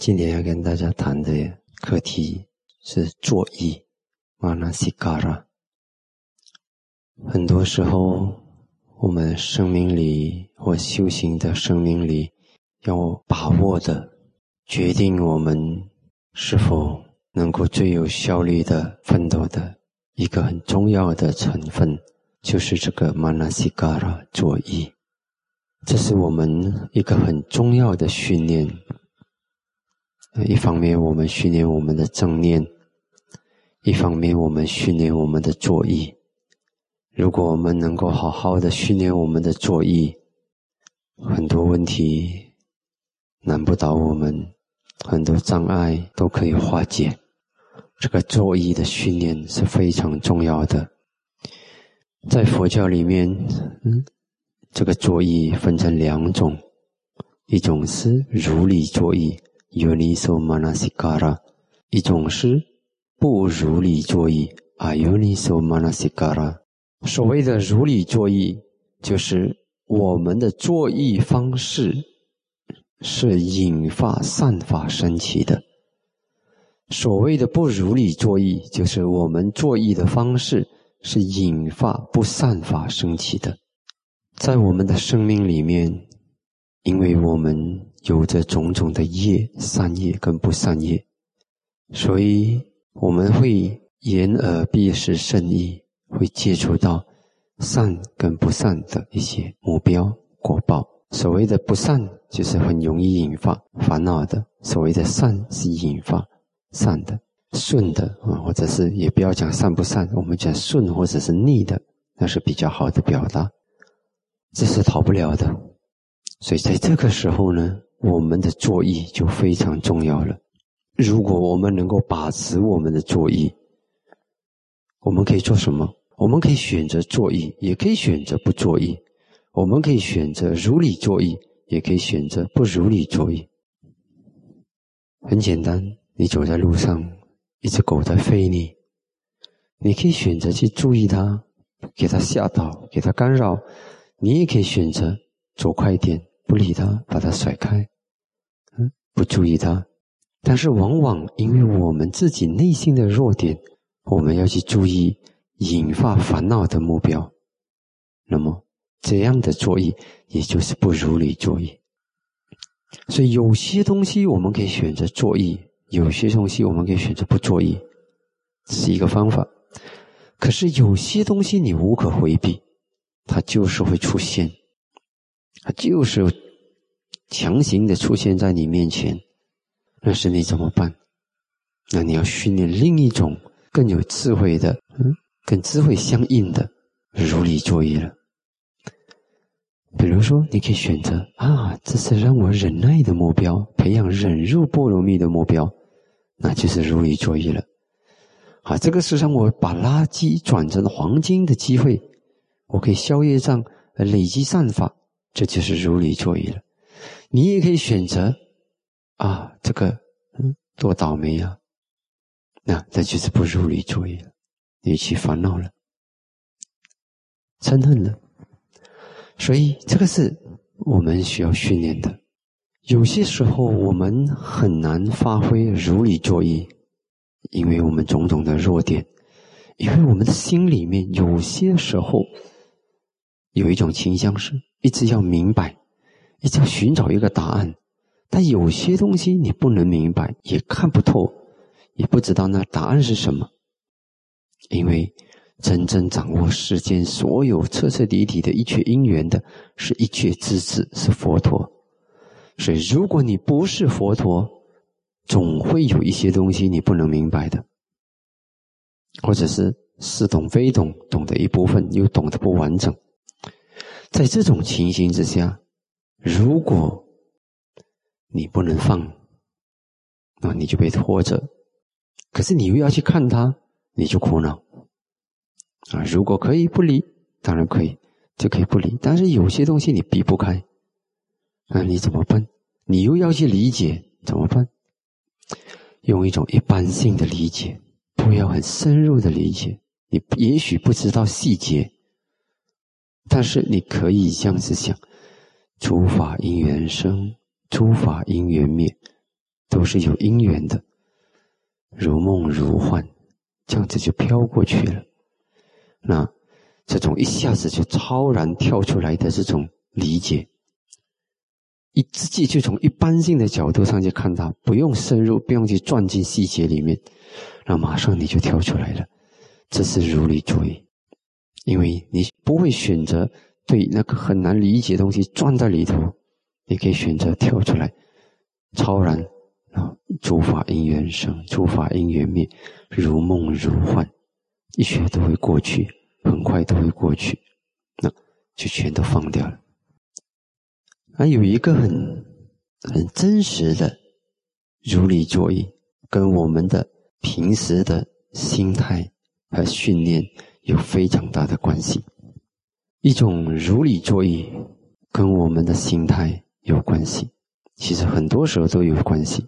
今天要跟大家谈的课题是坐意，manasikara。很多时候，我们生命里或修行的生命里，要把握的、决定我们是否能够最有效率的奋斗的一个很重要的成分，就是这个 manasikara 坐意。这是我们一个很重要的训练。一方面，我们训练我们的正念；一方面，我们训练我们的坐意。如果我们能够好好的训练我们的坐意，很多问题难不倒我们，很多障碍都可以化解。这个坐意的训练是非常重要的。在佛教里面，嗯，这个坐意分成两种，一种是如理坐意。Uniso manasikara，一种是不如理作意啊。Uniso manasikara，所谓的如理作意，就是我们的作意方式是引发善法升起的；所谓的不如理作意，就是我们作意的方式是引发不善法升起的。在我们的生命里面，因为我们。有着种种的业，善业跟不善业，所以我们会言而必是圣意，会接触到善跟不善的一些目标果报。所谓的不善，就是很容易引发烦恼的；所谓的善，是引发善的、顺的啊，或者是也不要讲善不善，我们讲顺或者是逆的，那是比较好的表达。这是逃不了的，所以在这个时候呢。我们的作意就非常重要了。如果我们能够把持我们的作意，我们可以做什么？我们可以选择作意，也可以选择不作意；我们可以选择如理作意，也可以选择不如理作意。很简单，你走在路上，一只狗在吠你，你可以选择去注意它，给它吓到，给它干扰；你也可以选择走快点。不理他，把他甩开，嗯，不注意他。但是往往因为我们自己内心的弱点，我们要去注意引发烦恼的目标。那么这样的作意，也就是不如理作意。所以有些东西我们可以选择作意，有些东西我们可以选择不作意，是一个方法。可是有些东西你无可回避，它就是会出现。他就是强行的出现在你面前，那是你怎么办？那你要训练另一种更有智慧的，嗯，跟智慧相应的如理作意了。比如说，你可以选择啊，这是让我忍耐的目标，培养忍辱波罗蜜的目标，那就是如理作意了。啊，这个是让我把垃圾转成黄金的机会，我可以消业障，累积善法。这就是如理作意了，你也可以选择啊，这个嗯，多倒霉啊！那这就是不如理作意了，你去烦恼了，嗔恨了。所以这个是我们需要训练的。有些时候我们很难发挥如理作意，因为我们种种的弱点，因为我们的心里面有些时候有一种倾向是。一直要明白，一直要寻找一个答案，但有些东西你不能明白，也看不透，也不知道那答案是什么。因为真正掌握世间所有彻彻底底的一切因缘的，是一切之子，是佛陀。所以，如果你不是佛陀，总会有一些东西你不能明白的，或者是似懂非懂，懂得一部分，又懂得不完整。在这种情形之下，如果你不能放，那你就被拖着；可是你又要去看他，你就苦恼。啊，如果可以不理，当然可以，就可以不理。但是有些东西你避不开，那你怎么办？你又要去理解，怎么办？用一种一般性的理解，不要很深入的理解。你也许不知道细节。但是你可以这样子想：诸法因缘生，诸法因缘灭，都是有因缘的，如梦如幻，这样子就飘过去了。那这种一下子就超然跳出来的这种理解，一自己就从一般性的角度上去看它，不用深入，不用去钻进细节里面，那马上你就跳出来了。这是如理作意，因为你不会选择对那个很难理解的东西钻在里头，你可以选择跳出来，超然啊，诸法因缘生，诸法因缘灭，如梦如幻，一切都会过去，很快都会过去，那就全都放掉了。还有一个很很真实的如理作意，跟我们的平时的心态。和训练有非常大的关系。一种如理作意，跟我们的心态有关系。其实很多时候都有关系，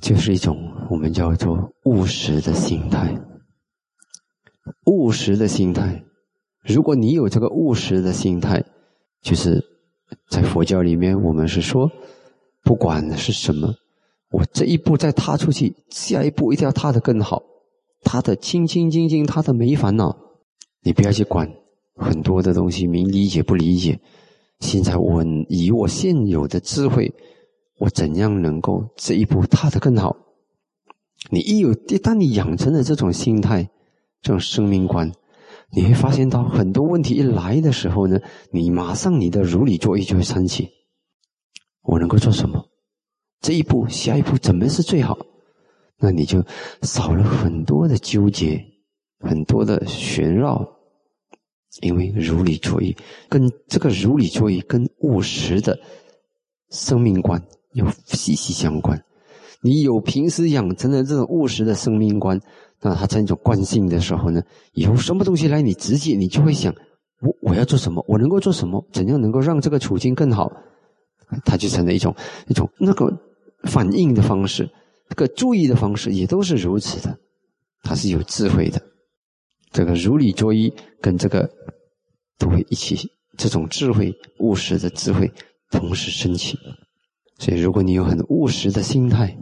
就是一种我们叫做务实的心态。务实的心态，如果你有这个务实的心态，就是在佛教里面，我们是说，不管是什么，我这一步再踏出去，下一步一定要踏得更好。他的清清净净，他的没烦恼，你不要去管很多的东西，明理解不理解。现在我以我现有的智慧，我怎样能够这一步踏得更好？你一有，一旦你养成了这种心态，这种生命观，你会发现到很多问题一来的时候呢，你马上你的如理作意就会升起。我能够做什么？这一步，下一步怎么是最好？那你就少了很多的纠结，很多的旋绕，因为如理作意，跟这个如理作意跟务实的生命观有息息相关。你有平时养成的这种务实的生命观，那它成一种惯性的时候呢，有什么东西来，你直接你就会想，我我要做什么，我能够做什么，怎样能够让这个处境更好，它就成了一种一种那个反应的方式。这个注意的方式也都是如此的，它是有智慧的。这个如理作意跟这个都会一起，这种智慧务实的智慧同时升起。所以，如果你有很务实的心态，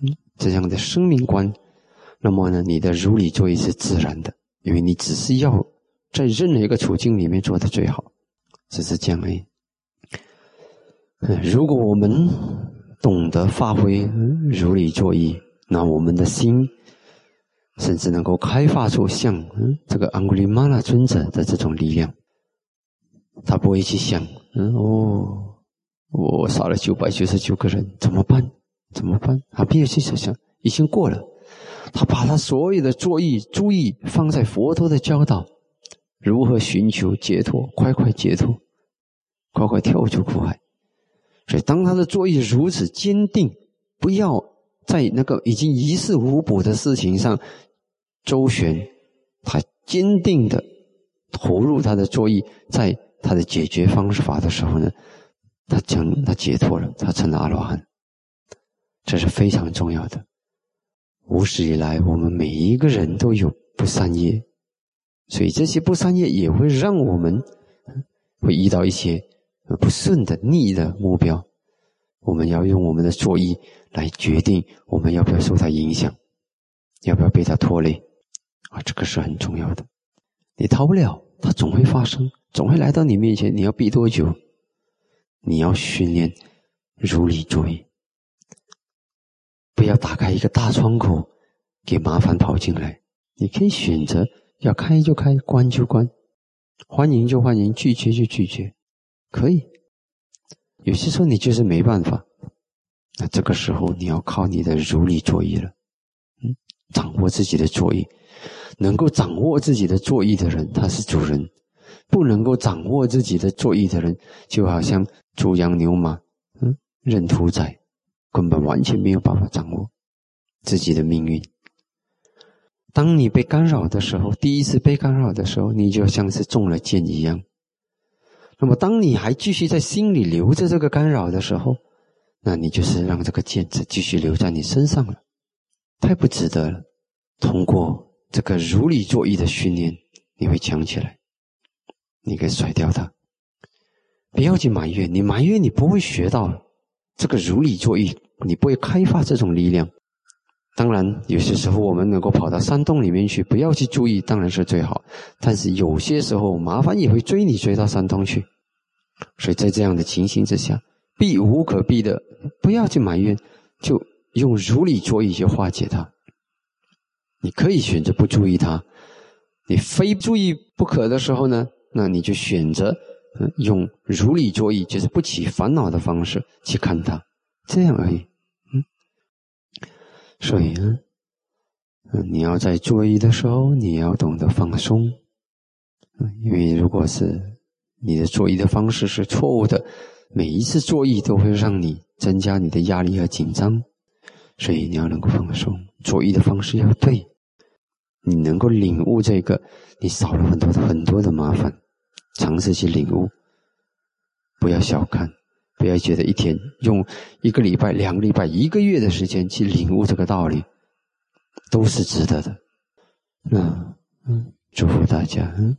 嗯，这样的生命观，那么呢，你的如理作意是自然的，因为你只是要在任何一个处境里面做的最好，只是这样而已。如果我们。懂得发挥如理作意，那我们的心甚至能够开发出像嗯这个安古里玛拉尊者的这种力量。他不会去想，嗯哦，我杀了九百九十九个人，怎么办？怎么办？他没有去想想，已经过了。他把他所有的作意、注意放在佛陀的教导，如何寻求解脱，快快解脱，快快跳出苦海。所以，当他的作意如此坚定，不要在那个已经一事无补的事情上周旋，他坚定的投入他的作意，在他的解决方法的时候呢，他成他解脱了，他成了阿罗汉。这是非常重要的。无始以来，我们每一个人都有不善业，所以这些不善业也会让我们会遇到一些。而不顺的逆的目标，我们要用我们的作意来决定我们要不要受它影响，要不要被它拖累啊！这个是很重要的。你逃不了，它总会发生，总会来到你面前。你要避多久？你要训练如理作意，不要打开一个大窗口给麻烦跑进来。你可以选择要开就开，关就关，欢迎就欢迎，拒绝就拒绝。可以，有些时候你就是没办法，那这个时候你要靠你的如理作意了，嗯，掌握自己的作意，能够掌握自己的作意的人，他是主人；不能够掌握自己的作意的人，就好像猪羊牛马，嗯，任屠宰，根本完全没有办法掌握自己的命运。当你被干扰的时候，第一次被干扰的时候，你就像是中了箭一样。那么，当你还继续在心里留着这个干扰的时候，那你就是让这个剑子继续留在你身上了，太不值得了。通过这个如理作意的训练，你会强起来，你可以甩掉它。不要去埋怨，你埋怨你不会学到这个如理作意，你不会开发这种力量。当然，有些时候我们能够跑到山洞里面去，不要去注意，当然是最好。但是有些时候麻烦也会追你追到山洞去，所以在这样的情形之下，避无可避的，不要去埋怨，就用如理作意去化解它。你可以选择不注意它，你非注意不可的时候呢，那你就选择用如理作意，就是不起烦恼的方式去看它，这样而已。所以呢，你要在作意的时候，你要懂得放松，因为如果是你的作意的方式是错误的，每一次作意都会让你增加你的压力和紧张，所以你要能够放松，作意的方式要对，你能够领悟这个，你少了很多很多的麻烦，尝试去领悟，不要小看。不要觉得一天用一个礼拜、两个礼拜、一个月的时间去领悟这个道理，都是值得的。那嗯，祝福大家嗯，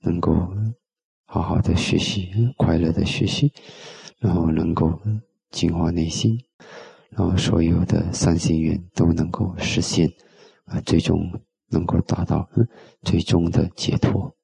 能够好好的学习，快乐的学习，然后能够净化内心，然后所有的三心愿都能够实现，啊，最终能够达到最终的解脱。